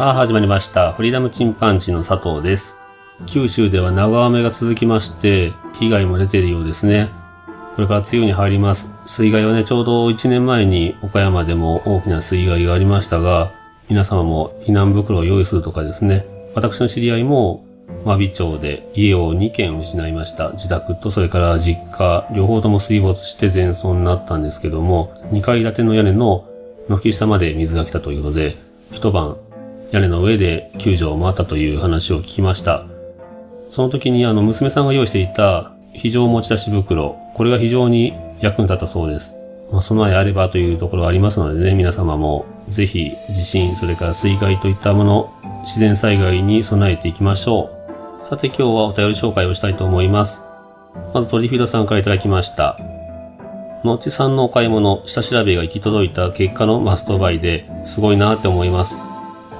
さあ始まりました。フリーダムチンパンジーの佐藤です。九州では長雨が続きまして、被害も出ているようですね。これから梅雨に入ります。水害はね、ちょうど1年前に岡山でも大きな水害がありましたが、皆様も避難袋を用意するとかですね。私の知り合いも、真備町で家を2軒失いました。自宅とそれから実家、両方とも水没して全損になったんですけども、2階建ての屋根の軒下まで水が来たということで、一晩屋根の上で救助を待ったという話を聞きました。その時にあの娘さんが用意していた非常持ち出し袋、これが非常に役に立ったそうです。まあ、備えあればというところがありますのでね、皆様もぜひ地震、それから水害といったもの、自然災害に備えていきましょう。さて今日はお便り紹介をしたいと思います。まずトリフィードさんからいただきました。のちさんのお買い物、下調べが行き届いた結果のマストバイですごいなって思います。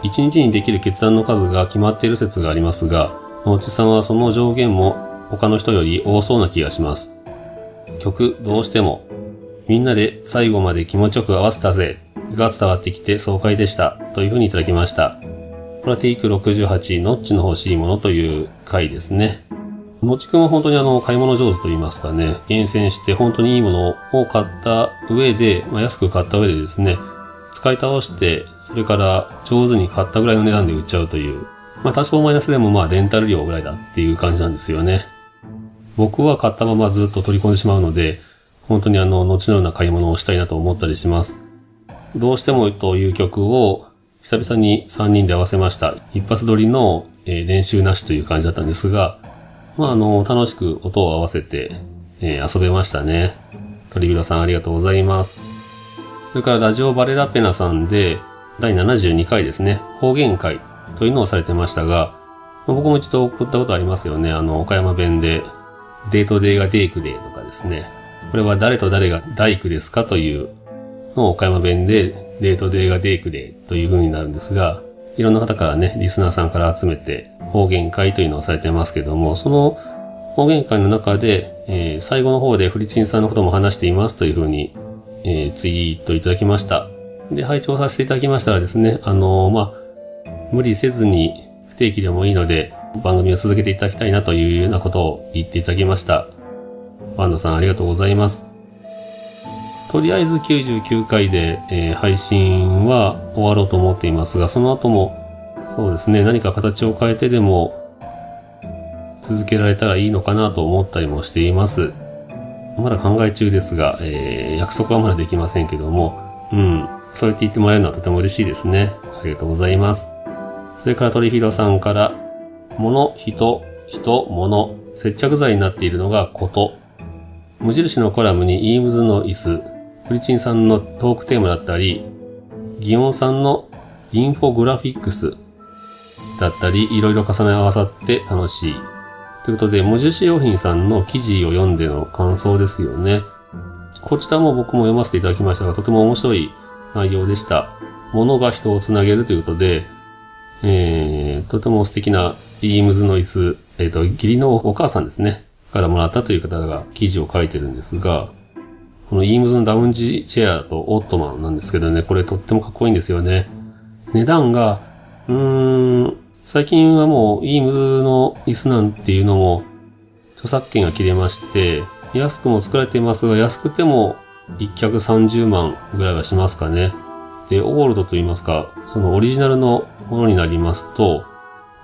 一日にできる決断の数が決まっている説がありますが、野内さんはその上限も他の人より多そうな気がします。曲、どうしても、みんなで最後まで気持ちよく合わせたぜ、が伝わってきて爽快でした、というふうにいただきました。これはテイク68、ノッチの欲しいものという回ですね。のちくんは本当にあの、買い物上手と言いますかね、厳選して本当にいいものを買った上で、まあ、安く買った上でですね、使い倒して、それから上手に買ったぐらいの値段で売っちゃうという。まあ多少マイナスでもまあレンタル料ぐらいだっていう感じなんですよね。僕は買ったままずっと取り込んでしまうので、本当にあの、後のような買い物をしたいなと思ったりします。どうしてもという曲を久々に3人で合わせました。一発撮りの、練習なしという感じだったんですが、まああの、楽しく音を合わせて、遊べましたね。トリビラさんありがとうございます。それからラジオバレラペナさんで、第72回ですね、方言回というのをされてましたが、僕も一度送ったことありますよね。あの、岡山弁で、デートデーがデークデーとかですね。これは誰と誰が大工ですかというのを岡山弁で、デートデーがデークデーという風になるんですが、いろんな方からね、リスナーさんから集めて方言会というのをされてますけども、その方言会の中で、えー最後の方でフリチンさんのことも話していますという風にえーツイートいただきました。で、拝聴させていただきましたらですね、あのーまあ、無理せずに不定期でもいいので、番組を続けていただきたいなというようなことを言っていただきました。ワンダさんありがとうございます。とりあえず99回で、えー配信は終わろうと思っていますが、その後も、そうですね、何か形を変えてでも、続けられたらいいのかなと思ったりもしています。まだ考え中ですが、えー約束はまだできませんけども、うん、そうやって言ってもらえるのはとても嬉しいですね。ありがとうございます。それからトリフィドさんから、物、人、人、物、接着剤になっているのがこと。無印のコラムにイームズの椅子、フリチンさんのトークテーマだったり、ギオンさんのインフォグラフィックスだったり、いろいろ重ね合わさって楽しい。ということで、無印良品さんの記事を読んでの感想ですよね。こちらも僕も読ませていただきましたが、とても面白い内容でした。物が人をつなげるということで、えー、とても素敵なビームズの椅子、えっ、と、義理のお母さんですね。からもらったという方が記事を書いてるんですが、このイームズのダウンジチェアとオットマンなんですけどね、これとってもかっこいいんですよね。値段が、うーん、最近はもうイームズの椅子なんていうのも著作権が切れまして、安くも作られていますが、安くても一脚30万ぐらいはしますかね。で、オールドと言いますか、そのオリジナルのものになりますと、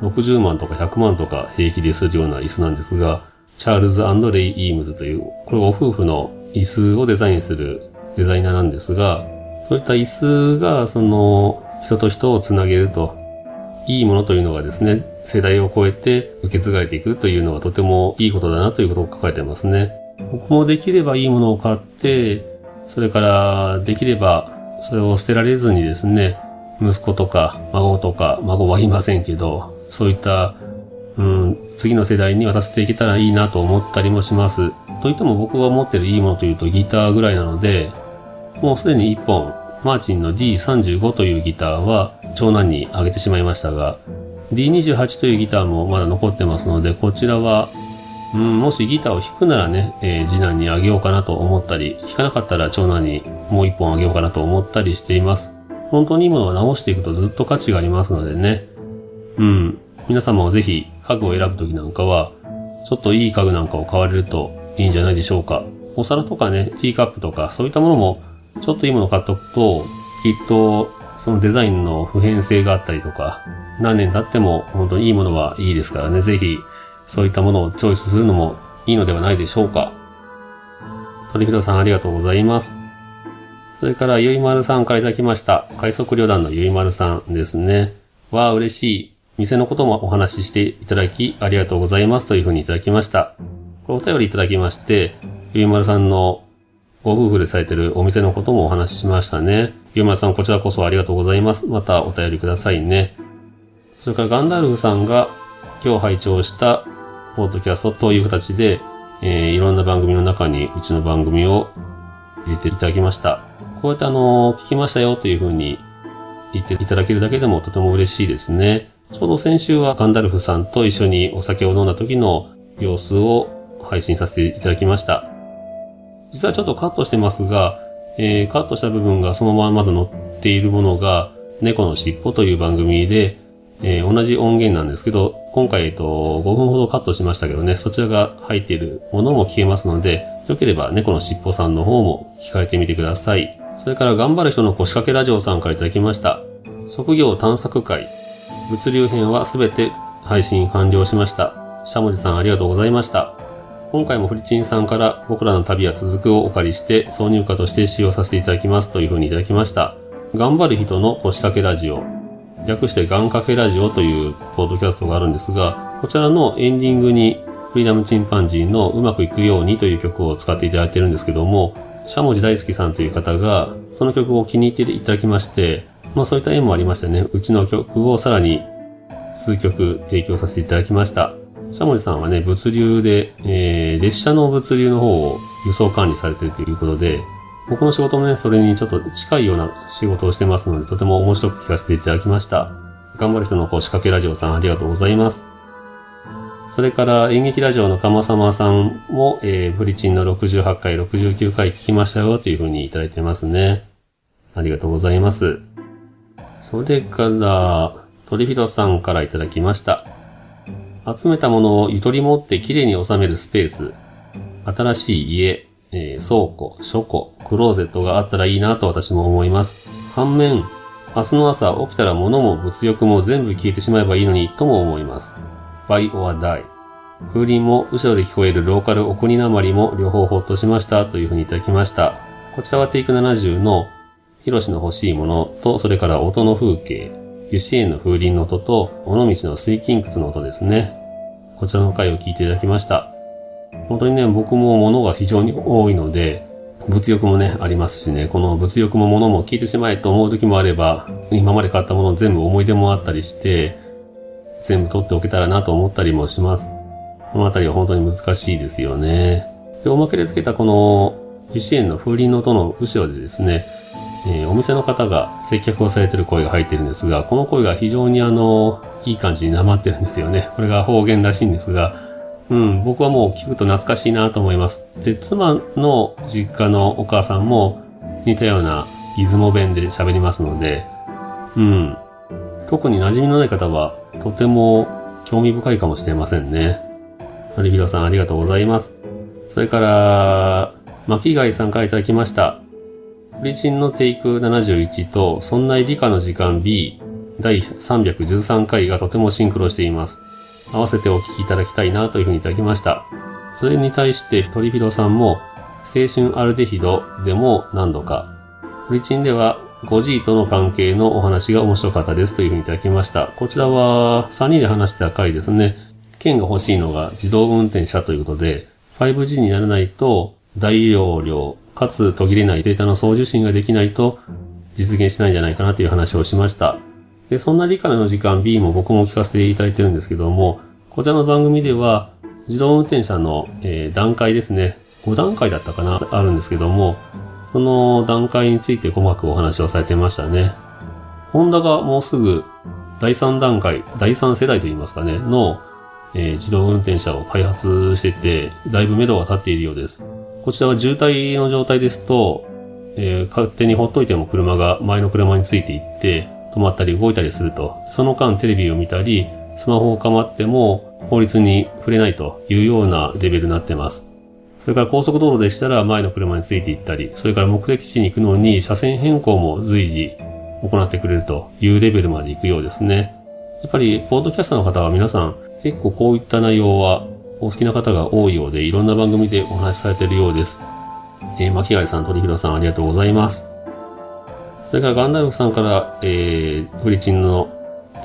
60万とか100万とか平気でするような椅子なんですが、チャールズレイ・イームズという、これご夫婦の椅子をデザインするデザイナーなんですが、そういった椅子が、その、人と人をつなげるといいものというのがですね、世代を超えて受け継がれていくというのはとてもいいことだなということを書かれてますね。僕もできればいいものを買って、それからできればそれを捨てられずにですね、息子とか孫とか、孫はいませんけど、そういったうん、次の世代に渡せていけたらいいなと思ったりもします。といっても僕が持ってるいいものというとギターぐらいなので、もうすでに1本、マーチンの D35 というギターは長男にあげてしまいましたが、D28 というギターもまだ残ってますので、こちらは、うん、もしギターを弾くならね、えー、次男にあげようかなと思ったり、弾かなかったら長男にもう1本あげようかなと思ったりしています。本当にいいものは直していくとずっと価値がありますのでね。うん。皆様もぜひ家具を選ぶときなんかは、ちょっといい家具なんかを買われるといいんじゃないでしょうか。お皿とかね、ティーカップとか、そういったものも、ちょっといいもの買っとくと、きっと、そのデザインの普遍性があったりとか、何年経っても本当にいいものはいいですからね、ぜひ、そういったものをチョイスするのもいいのではないでしょうか。鳥広さんありがとうございます。それから、ゆいまるさんからいただきました。快速旅団のゆいまるさんですね。わあ、嬉しい。店のこともお話ししていただき、ありがとうございますというふうにいただきました。これお便りいただきまして、ゆいまるさんのご夫婦でされてるお店のこともお話ししましたね。ゆうまさん、こちらこそありがとうございます。またお便りくださいね。それからガンダルフさんが今日拝聴したポッドキャストという形で、えー、いろんな番組の中にうちの番組を入れていただきました。こうやってあの、聞きましたよというふうに言っていただけるだけでもとても嬉しいですね。ちょうど先週はガンダルフさんと一緒にお酒を飲んだ時の様子を配信させていただきました。実はちょっとカットしてますが、えー、カットした部分がそのまままだ載っているものが、猫のしっぽという番組で、えー、同じ音源なんですけど、今回、えっと、5分ほどカットしましたけどね、そちらが入っているものも聞けますので、よければ猫のしっぽさんの方も聞かれてみてください。それから頑張る人の腰掛けラジオさんからいただきました。職業探索会。物流編はすべて配信完了しました。しゃもじさんありがとうございました。今回もフリチンさんから僕らの旅は続くをお借りして挿入歌として使用させていただきますというふうにいただきました。頑張る人の腰掛けラジオ。略してガン掛けラジオというポッドキャストがあるんですが、こちらのエンディングにフリーダムチンパンジーのうまくいくようにという曲を使っていただいてるんですけども、しゃもじ大好きさんという方が、その曲を気に入っていただきまして、まあそういった縁もありましてね、うちの曲をさらに数曲提供させていただきました。しゃもじさんはね、物流で、えー、列車の物流の方を輸送管理されてるということで、僕の仕事もね、それにちょっと近いような仕事をしてますので、とても面白く聞かせていただきました。頑張る人のこう仕掛けラジオさんありがとうございます。それから演劇ラジオのかまさまさんも、えー、フリチンの68回、69回聞きましたよというふうにいただいてますね。ありがとうございます。それから、トリフィドさんからいただきました。集めたものをゆとり持ってきれいに収めるスペース。新しい家、えー、倉庫、書庫、クローゼットがあったらいいなと私も思います。反面、明日の朝起きたら物も物欲も全部消えてしまえばいいのにとも思います。buy or die。風鈴も後ろで聞こえるローカルお国なまりも両方ほっとしましたというふうにいただきました。こちらはテイク70のヒロシの欲しいものと、それから音の風景、油脂園の風鈴の音と、尾道の水金窟の音ですね。こちらの回を聞いていただきました。本当にね、僕も物が非常に多いので、物欲もね、ありますしね、この物欲も物も聞いてしまえと思う時もあれば、今まで買ったもの全部思い出もあったりして、全部取っておけたらなと思ったりもします。このあたりは本当に難しいですよね。で、おまけで付けたこの、油脂園の風鈴の音の後ろでですね、えー、お店の方が接客をされてる声が入ってるんですが、この声が非常にあの、いい感じになまってるんですよね。これが方言らしいんですが、うん、僕はもう聞くと懐かしいなと思います。で、妻の実家のお母さんも似たような出雲弁で喋りますので、うん、特に馴染みのない方はとても興味深いかもしれませんね。のりびろさんありがとうございます。それから、巻貝さんからいただきました。オリジンのテイク71と、そんな理科の時間 B 第313回がとてもシンクロしています。合わせてお聞きいただきたいなというふうにいただきました。それに対してトリフィドさんも、青春アルデヒドでも何度か、オリチンではゴジーとの関係のお話が面白かったですというふうにいただきました。こちらは3人で話した回ですね。県が欲しいのが自動運転車ということで、5G にならないと大容量、かつ途切れないデータの送受信ができないと実現しないんじゃないかなという話をしました。で、そんな理科の時間 B も僕も聞かせていただいてるんですけども、こちらの番組では自動運転車の、えー段階ですね。5段階だったかな？あるんですけども、その段階について細かくお話をされてましたね。ホンダがもうすぐ第3段階、第3世代といいますかね、の、えー自動運転車を開発してて、だいぶ目処が立っているようです。こちらは渋滞の状態ですと、えー勝手にほっといても車が前の車についていって、止まったり動いたりすると。その間テレビを見たり、スマホを構っても法律に触れないというようなレベルになってます。それから高速道路でしたら前の車についていったり、それから目的地に行くのに車線変更も随時行ってくれるというレベルまで行くようですね。やっぱり、ポッドキャスターの方は皆さん、結構こういった内容はお好きな方が多いようで、いろんな番組でお話しされているようです。えー、巻貝さん、鳥広さん、ありがとうございます。それからガンダルフさんから、えー、フリチンの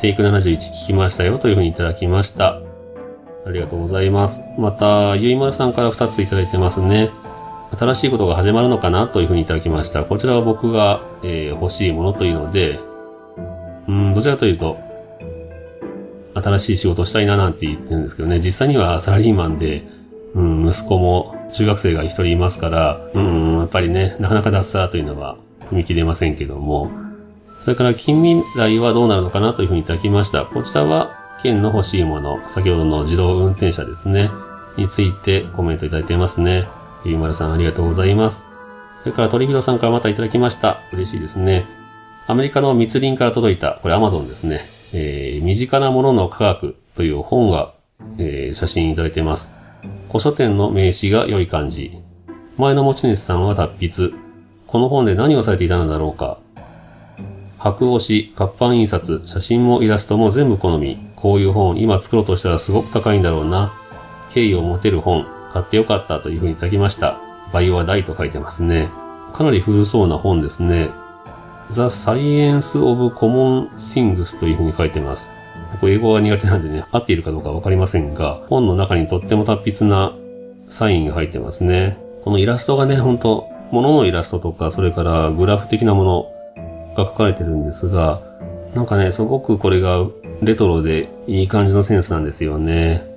テイク71聞きましたよというふうにいただきました。ありがとうございます。また、ゆいまるさんから2ついただいてますね。新しいことが始まるのかなというふうにいただきました。こちらは僕が、えー欲しいものというので、うん、どちらかというと、新しい仕事したいななんて言ってるんですけどね、実際にはサラリーマンで、うん、息子も中学生が一人いますから、うん、やっぱりね、なかなか脱サラというのは踏み切れませんけども、それから近未来はどうなるのかなというふうにいただきました。こちらは、県の欲しいもの、先ほどの自動運転車ですね、についてコメントいただいてますね。ゆいまるさんありがとうございます。それから鳥広さんからまたいただきました。嬉しいですね。アメリカの密林から届いた、これアマゾンですね。えー、身近なものの科学という本が、えー写真いただいています。古書店の名刺が良い感じ。前の持ち主さんは達筆。この本で何をされていたのだろうか。白押し、活版印刷、写真もイラストも全部好み。こういう本、今作ろうとしたらすごく高いんだろうな。敬意を持てる本、買ってよかったというふうにいただきました。バイオは大と書いてますね。かなり古そうな本ですね。The Science of Common Things というふうに書いてます。これ英語が苦手なんでね、合っているかどうかわかりませんが、本の中にとっても達筆なサインが入ってますね。このイラストがね、ほんと、物のイラストとか、それからグラフ的なものが書かれてるんですが、なんかね、すごくこれがレトロでいい感じのセンスなんですよね。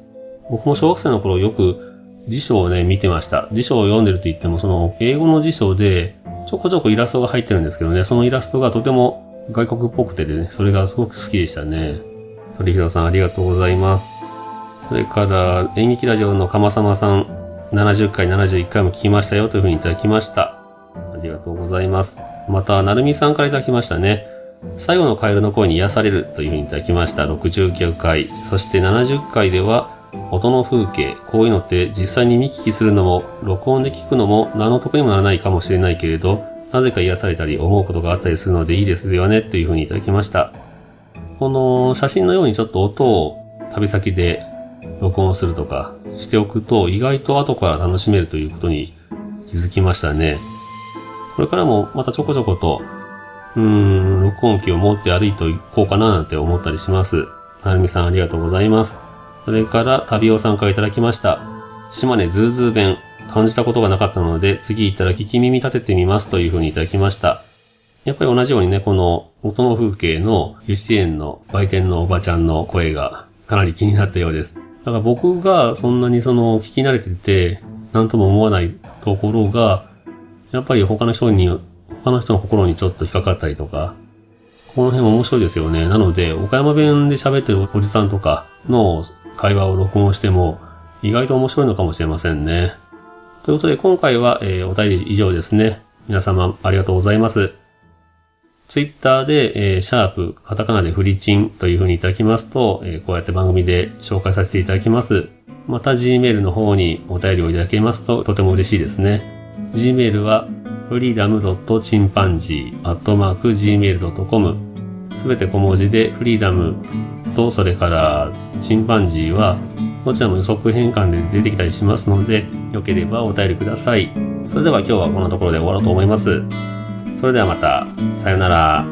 僕も小学生の頃よく辞書をね、見てました。辞書を読んでると言っても、その英語の辞書でちょこちょこイラストが入ってるんですけどね、そのイラストがとても外国っぽくてね、それがすごく好きでしたね。鳥広さんありがとうございます。それから、演劇ラジオのかまさまさん、70回、71回も聞きましたよというふうにいただきました。ありがとうございます。また、なるみさんからいただきましたね。最後のカエルの声に癒されるというふうにいただきました。69回。そして70回では、音の風景。こういうのって実際に見聞きするのも、録音で聞くのも何の得にもならないかもしれないけれど、なぜか癒されたり思うことがあったりするのでいいですよねというふうにいただきました。この写真のようにちょっと音を旅先で録音するとかしておくと意外と後から楽しめるということに気づきましたね。これからもまたちょこちょこと、うーん、録音機を持って歩いていこうかななんて思ったりします。なるみさんありがとうございます。それから、旅尾さんからいただきました。島根ズーズー弁、感じたことがなかったので、次行ったら聞き耳立ててみますというふうにいただきました。やっぱり同じようにね、この音の風景の由志園の売店のおばちゃんの声がかなり気になったようです。だから僕がそんなにその聞き慣れてて、なんとも思わないところが、やっぱり他の人に、他の人の心にちょっと引っかかったりとか、この辺面白いですよね。なので、岡山弁で喋ってるおじさんとかの会話を録音しても、意外と面白いのかもしれませんね。ということで、今回は、えーお便り以上ですね。皆様ありがとうございます。ツイッターで、えーシャープ、カタカナでフリチンという風にいただきますと、えーこうやって番組で紹介させていただきます。また Gmail の方にお便りをいただけますととても嬉しいですね。Gmail は freedom.chimpanzee.gmail.com すべて小文字でフリーダムとそれからチンパンジーはどちらも予測変換で出てきたりしますので、よければお便りください。それでは今日はこんなところで終わろうと思います。そそれではまた、さよなら。